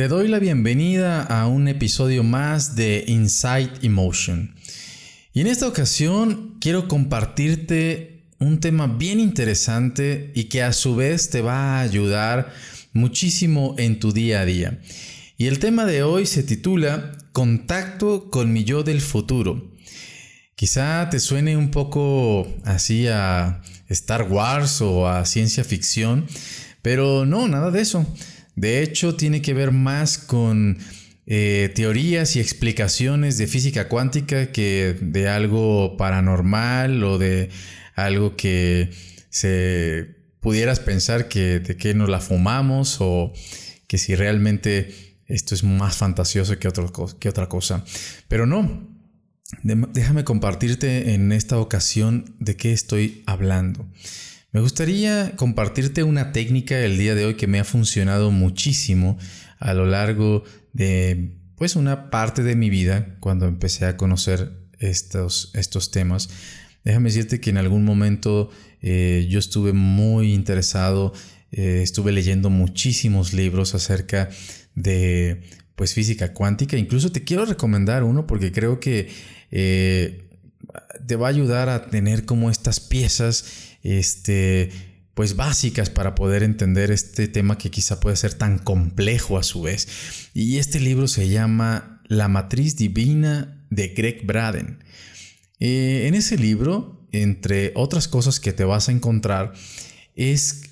Te doy la bienvenida a un episodio más de Insight Emotion. Y en esta ocasión quiero compartirte un tema bien interesante y que a su vez te va a ayudar muchísimo en tu día a día. Y el tema de hoy se titula Contacto con mi yo del futuro. Quizá te suene un poco así a Star Wars o a ciencia ficción, pero no, nada de eso. De hecho, tiene que ver más con eh, teorías y explicaciones de física cuántica que de algo paranormal o de algo que se pudieras pensar que de qué nos la fumamos o que si realmente esto es más fantasioso que, que otra cosa. Pero no, déjame compartirte en esta ocasión de qué estoy hablando. Me gustaría compartirte una técnica el día de hoy que me ha funcionado muchísimo a lo largo de pues una parte de mi vida cuando empecé a conocer estos, estos temas. Déjame decirte que en algún momento eh, yo estuve muy interesado, eh, estuve leyendo muchísimos libros acerca de pues física cuántica. Incluso te quiero recomendar uno porque creo que eh, te va a ayudar a tener como estas piezas este, pues básicas para poder entender este tema que quizá puede ser tan complejo a su vez. Y este libro se llama La matriz divina de Greg Braden. Eh, en ese libro, entre otras cosas que te vas a encontrar, es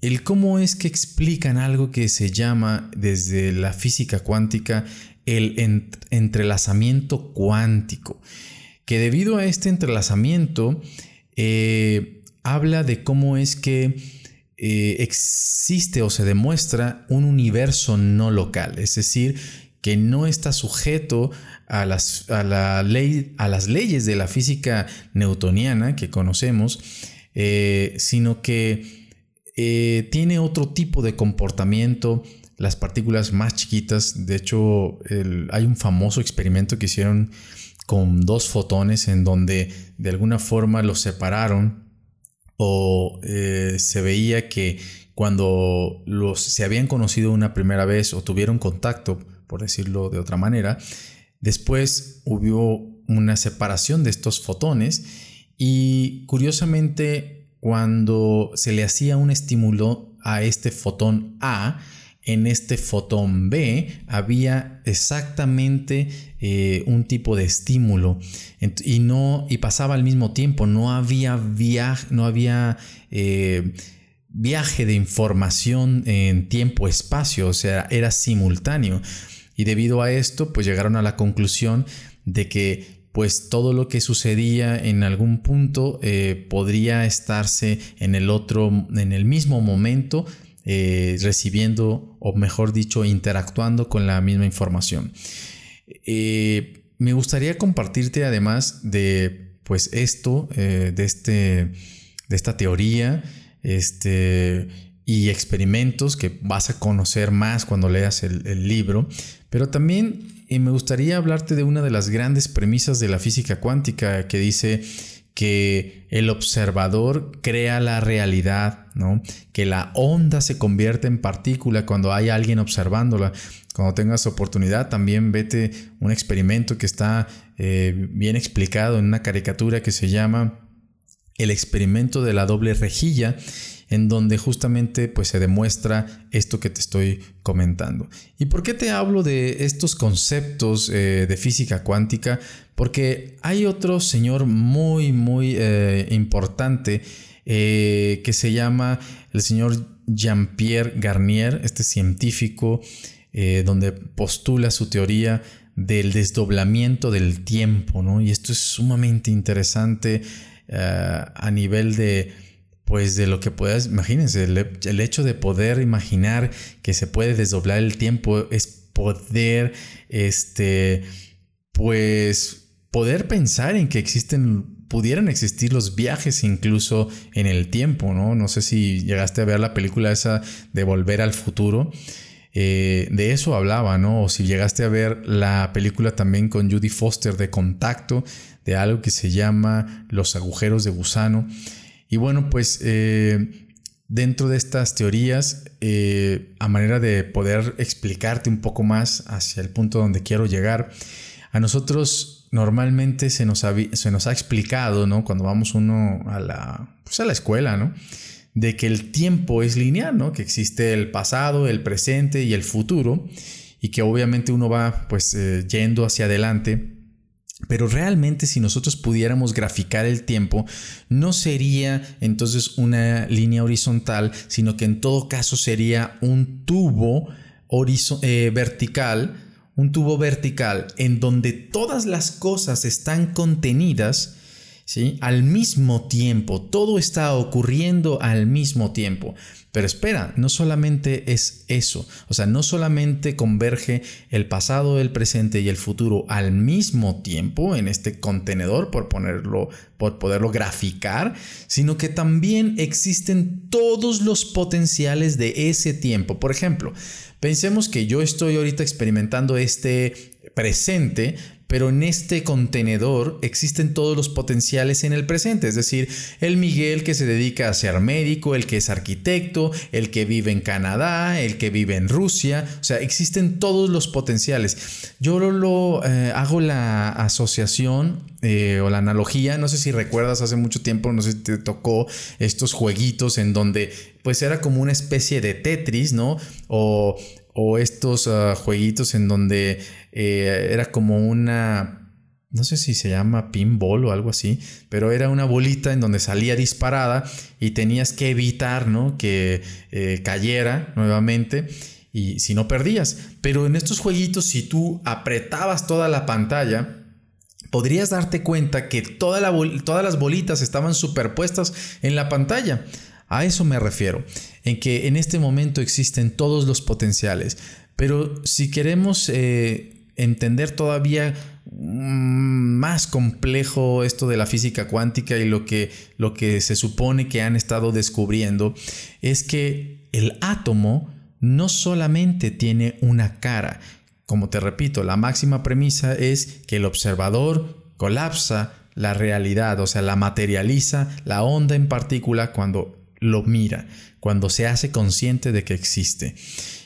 el cómo es que explican algo que se llama desde la física cuántica el entrelazamiento cuántico, que debido a este entrelazamiento, eh, habla de cómo es que eh, existe o se demuestra un universo no local, es decir, que no está sujeto a las, la ley, a las leyes de la física newtoniana que conocemos, eh, sino que eh, tiene otro tipo de comportamiento, las partículas más chiquitas, de hecho hay un famoso experimento que hicieron con dos fotones en donde de alguna forma los separaron o eh, se veía que cuando los se habían conocido una primera vez o tuvieron contacto, por decirlo de otra manera, después hubo una separación de estos fotones y curiosamente cuando se le hacía un estímulo a este fotón A, en este fotón B había exactamente eh, un tipo de estímulo. Y no y pasaba al mismo tiempo no había viaje no había eh, viaje de información en tiempo espacio o sea era simultáneo. Y debido a esto pues llegaron a la conclusión de que pues todo lo que sucedía en algún punto eh, podría estarse en el otro en el mismo momento eh, recibiendo o mejor dicho interactuando con la misma información. Eh, me gustaría compartirte además de pues esto, eh, de, este, de esta teoría este, y experimentos que vas a conocer más cuando leas el, el libro, pero también me gustaría hablarte de una de las grandes premisas de la física cuántica que dice que el observador crea la realidad. Que la onda se convierte en partícula cuando hay alguien observándola. Cuando tengas oportunidad, también vete un experimento que está eh, bien explicado en una caricatura que se llama el experimento de la doble rejilla en donde justamente pues se demuestra esto que te estoy comentando. ¿Y por qué te hablo de estos conceptos eh, de física cuántica? Porque hay otro señor muy muy eh, importante eh, que se llama el señor Jean-Pierre Garnier, este científico, donde postula su teoría del desdoblamiento del tiempo, ¿no? Y esto es sumamente interesante a nivel de pues de lo que puedas, imagínense, el, hecho de poder imaginar que se puede desdoblar el tiempo es poder, este, pues, poder pensar en que existen, pudieran existir los viajes incluso en el tiempo, ¿no? No sé si llegaste a ver la película esa de Volver al Futuro. Eh, de eso hablaba, ¿no? O si llegaste a ver la película también con Judy Foster de contacto, de algo que se llama Los agujeros de gusano. Y bueno, pues eh, dentro de estas teorías, eh, a manera de poder explicarte un poco más hacia el punto donde quiero llegar, a nosotros normalmente se nos, ha, se nos ha explicado, ¿no? Cuando vamos uno a la, pues a la escuela, ¿no? De que el tiempo es lineal, ¿no? Que existe el pasado, el presente y el futuro y que obviamente uno va pues eh, yendo hacia adelante pero realmente si nosotros pudiéramos graficar el tiempo, no sería entonces una línea horizontal, sino que en todo caso sería un tubo eh, vertical, un tubo vertical en donde todas las cosas están contenidas ¿sí? al mismo tiempo, todo está ocurriendo al mismo tiempo. Pero espera, no solamente es eso, o sea, no solamente converge el pasado, el presente y el futuro al mismo tiempo en este contenedor, por ponerlo, por poderlo graficar, sino que también existen todos los potenciales de ese tiempo. Por ejemplo, pensemos que yo estoy ahorita experimentando este presente, pero en este contenedor existen todos los potenciales en el presente, es decir, el Miguel que se dedica a ser médico, el que es arquitecto, el que vive en Canadá, el que vive en Rusia, o sea, existen todos los potenciales. Yo lo, eh, hago la asociación eh, o la analogía, no sé si recuerdas hace mucho tiempo, no sé si te tocó estos jueguitos en donde pues era como una especie de Tetris, ¿no? O, estos ah, jueguitos en donde eh, era como una no sé si se llama pinball o algo así, pero era una bolita en donde salía disparada y tenías que evitar ¿no? que eh, cayera nuevamente y si no perdías. Pero en estos jueguitos, si tú apretabas toda la pantalla, podrías darte cuenta que todas las bolitas estaban superpuestas en la pantalla. A eso me refiero, en que en este momento existen todos los potenciales. Pero si queremos eh, entender todavía mm, más complejo esto de la física cuántica y lo que, lo que se supone que han estado descubriendo es que el átomo no solamente tiene una cara, como te repito, la máxima premisa es que el observador colapsa la realidad, o sea, la materializa la onda en partícula cuando lo mira, cuando se hace consciente de que existe.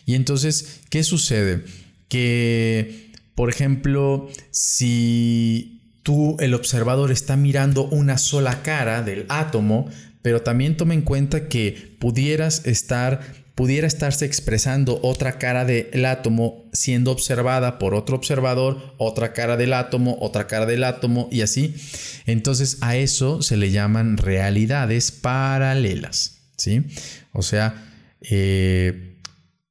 Y entonces, ¿qué sucede? Que por ejemplo, si tú, el observador, está mirando una sola cara del átomo, pero también toma en cuenta que pudieras estar pudiera estarse expresando otra cara del átomo siendo observada por otro observador, otra cara del átomo, otra cara del átomo y así. Entonces a eso se le llaman realidades paralelas, ¿sí? O sea, eh,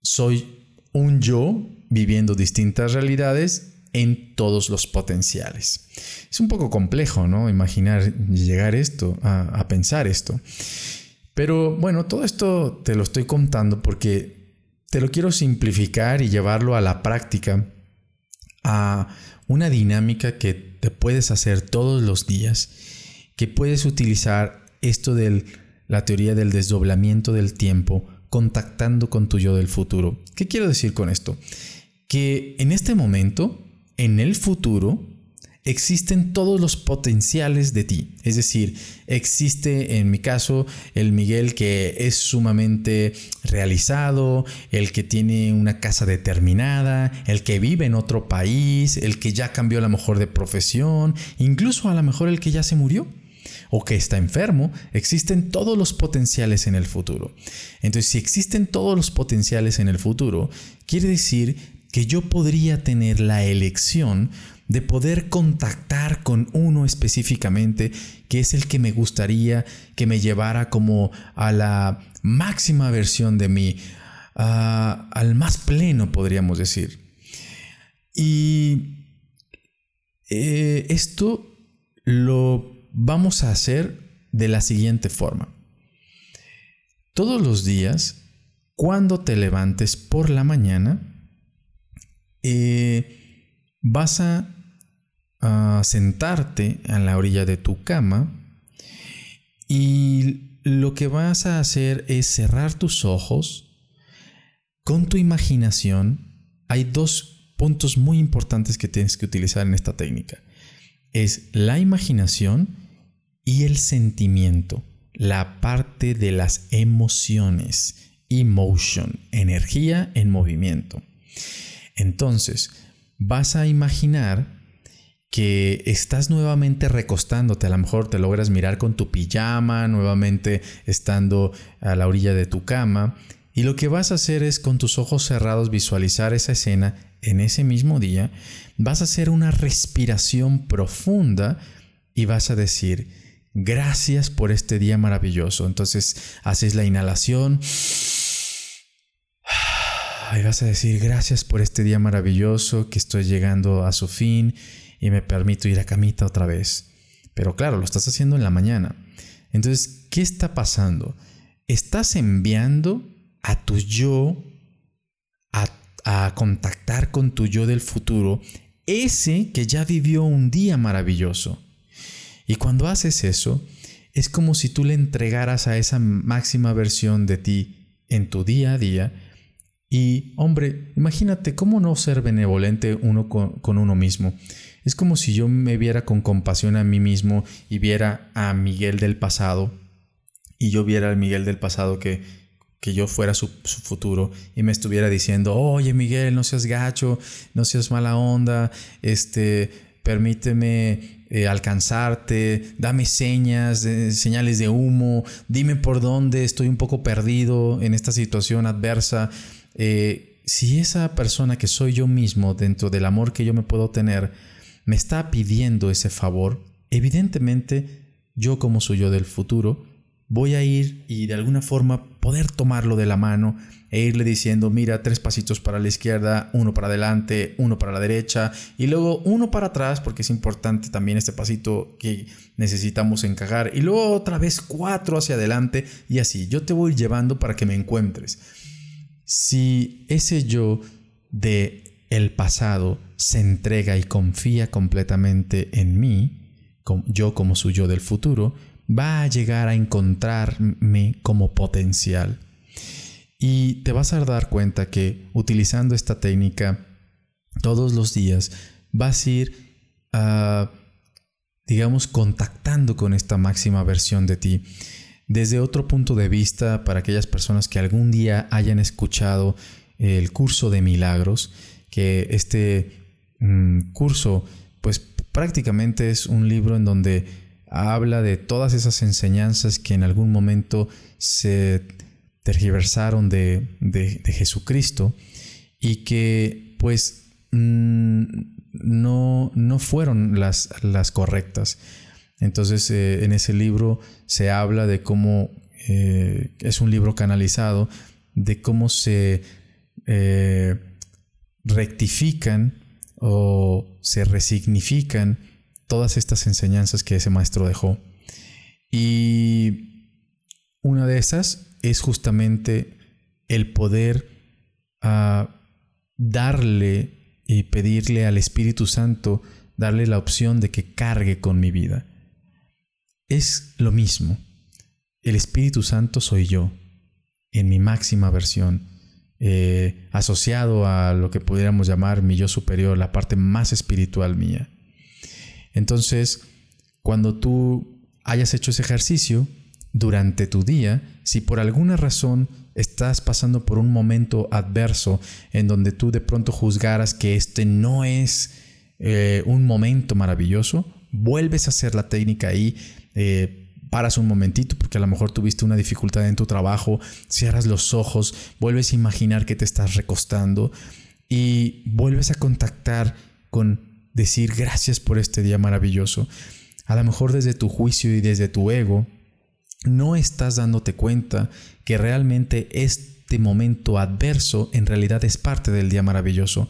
soy un yo viviendo distintas realidades en todos los potenciales. Es un poco complejo, ¿no? Imaginar llegar esto, a, pensar esto. Pero bueno, todo esto te lo estoy contando porque te lo quiero simplificar y llevarlo a la práctica, a una dinámica que te puedes hacer todos los días, que puedes utilizar esto de la teoría del desdoblamiento del tiempo, contactando con tu yo del futuro. ¿Qué quiero decir con esto? que en este momento, en el futuro, existen todos los potenciales de ti. Es decir, existe en mi caso el Miguel que es sumamente realizado, el que tiene una casa determinada, el que vive en otro país, el que ya cambió a lo mejor de profesión, incluso a lo mejor el que ya se murió o que está enfermo, existen todos los potenciales en el futuro. Entonces, si existen todos los potenciales en el futuro, quiere decir que yo podría tener la elección de poder contactar con uno específicamente que es el que me gustaría que me llevara como a la máxima versión de mí, al más pleno podríamos decir. Y eh, esto lo vamos a hacer de la siguiente forma. Todos los días, cuando te levantes por la mañana, eh, vas a, sentarte a la orilla de tu cama y lo que vas a hacer es cerrar tus ojos con tu imaginación. Hay dos puntos muy importantes que tienes que utilizar en esta técnica. Es la imaginación y el sentimiento. la parte de las emociones, emotion, energía en movimiento. Entonces, vas a imaginar que estás nuevamente recostándote, a lo mejor te logras mirar con tu pijama, nuevamente estando a la orilla de tu cama, y lo que vas a hacer es con tus ojos cerrados visualizar esa escena en ese mismo día, vas a hacer una respiración profunda y vas a decir, gracias por este día maravilloso. Entonces haces la inhalación y vas a decir, gracias por este día maravilloso que estoy llegando a su fin y me permito ir a camita otra vez. Pero claro, lo estás haciendo en la mañana. Entonces, ¿qué está pasando? Estás enviando a tu yo a, a contactar con tu yo del futuro, ese que ya vivió un día maravilloso. Y cuando haces eso, es como si tú le entregaras a esa máxima versión de ti en tu día a día. Y, hombre, imagínate cómo no ser benevolente uno con, uno mismo. Es como si yo me viera con compasión a mí mismo y viera a Miguel del pasado y yo viera al Miguel del pasado que, que yo fuera su, su, futuro y me estuviera diciendo, oye Miguel, no seas gacho, no seas mala onda, este, permíteme eh, alcanzarte, dame señas, señales de humo, dime por dónde estoy un poco perdido en esta situación adversa. Eh, si esa persona que soy yo mismo, dentro del amor que yo me puedo tener, me está pidiendo ese favor, evidentemente yo como soy yo del futuro, voy a ir y de alguna forma poder tomarlo de la mano e irle diciendo, mira, tres pasitos para la izquierda, uno para adelante, uno para la derecha y luego uno para atrás, porque es importante también este pasito que necesitamos encajar y luego otra vez cuatro hacia adelante y así, yo te voy llevando para que me encuentres. Si ese yo de el pasado se entrega y confía completamente en mí, yo como su yo del futuro, va a llegar a encontrarme como potencial. Y te vas a dar cuenta que utilizando esta técnica todos los días vas a ir, ah, digamos, contactando con esta máxima versión de ti. Desde otro punto de vista, para aquellas personas que algún día hayan escuchado el curso de milagros, que este mm, curso, pues prácticamente es un libro en donde habla de todas esas enseñanzas que en algún momento se tergiversaron de, Jesucristo y que pues mm, no, no fueron las, las correctas. Entonces eh, en ese libro se habla de cómo eh, es un libro canalizado, de cómo se eh, rectifican o se resignifican todas estas enseñanzas que ese maestro dejó. Y una de esas es justamente el poder ah, darle y pedirle al Espíritu Santo, darle la opción de que cargue con mi vida. Es lo mismo. El Espíritu Santo soy yo, en mi máxima versión, eh, asociado a lo que pudiéramos llamar mi yo superior, la parte más espiritual mía. Entonces, cuando tú hayas hecho ese ejercicio, durante tu día, si por alguna razón estás pasando por un momento adverso en donde tú de pronto juzgaras que este no es eh, un momento maravilloso, vuelves a hacer la técnica ahí, eh, paras un momentito porque a lo mejor tuviste una dificultad en tu trabajo, cierras los ojos, vuelves a imaginar que te estás recostando y vuelves a contactar con decir gracias por este día maravilloso. A lo mejor desde tu juicio y desde tu ego, no estás dándote cuenta que realmente este momento adverso en realidad es parte del día maravilloso.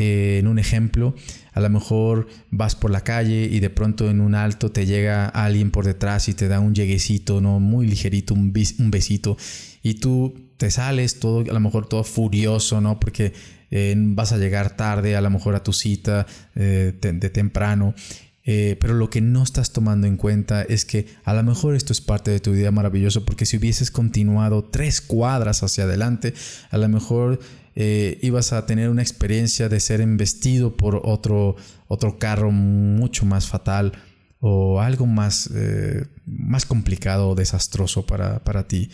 Eh, en un ejemplo, a lo mejor vas por la calle y de pronto en un alto te llega alguien por detrás y te da un lleguecito, ¿no? Muy ligerito, un, besito, y tú te sales todo, a lo mejor todo furioso, ¿no? Porque eh, vas a llegar tarde, a lo mejor a tu cita eh, de temprano pero lo que no estás tomando en cuenta es que a lo mejor esto es parte de tu día maravilloso porque si hubieses continuado tres cuadras hacia adelante, a lo mejor eh, ibas a tener una experiencia de ser embestido por otro, otro carro mucho más fatal o algo más, eh, más complicado o desastroso para, para ti.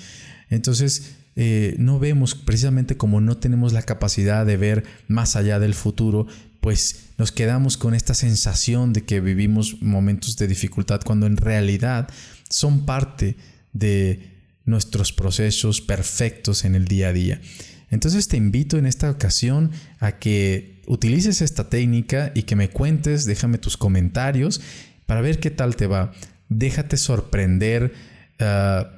Entonces, eh, no vemos precisamente como no tenemos la capacidad de ver más allá del futuro, pues nos quedamos con esta sensación de que vivimos momentos de dificultad cuando en realidad son parte de nuestros procesos perfectos en el día a día. Entonces te invito en esta ocasión a que utilices esta técnica y que me cuentes, déjame tus comentarios para ver qué tal te va. Déjate sorprender, ah,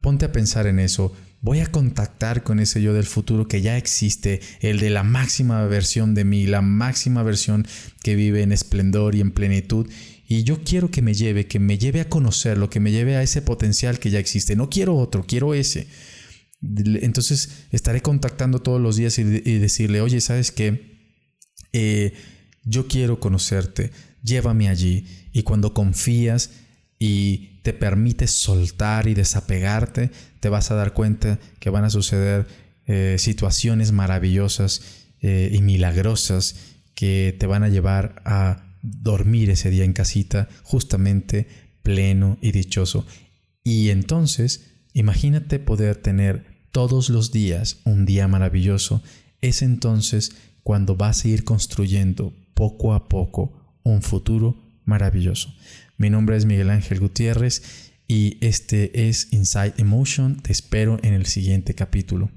ponte a pensar en eso. Voy a contactar con ese yo del futuro que ya existe, el de la máxima versión de mí, la máxima versión que vive en esplendor y en plenitud. Y yo quiero que me lleve, que me lleve a conocerlo, que me lleve a ese potencial que ya existe. No quiero otro, quiero ese. Entonces estaré contactando todos los días y, decirle, oye, ¿sabes qué? Eh, yo quiero conocerte, llévame allí. Y cuando confías y te permites soltar y desapegarte, te vas a dar cuenta que van a suceder eh, situaciones maravillosas eh, y milagrosas que te van a llevar a dormir ese día en casita justamente pleno y dichoso. Y entonces, imagínate poder tener todos los días un día maravilloso. Es entonces cuando vas a ir construyendo poco a poco un futuro maravilloso. Mi nombre es Miguel Ángel Gutiérrez y este es Inside Emotion. Te espero en el siguiente capítulo.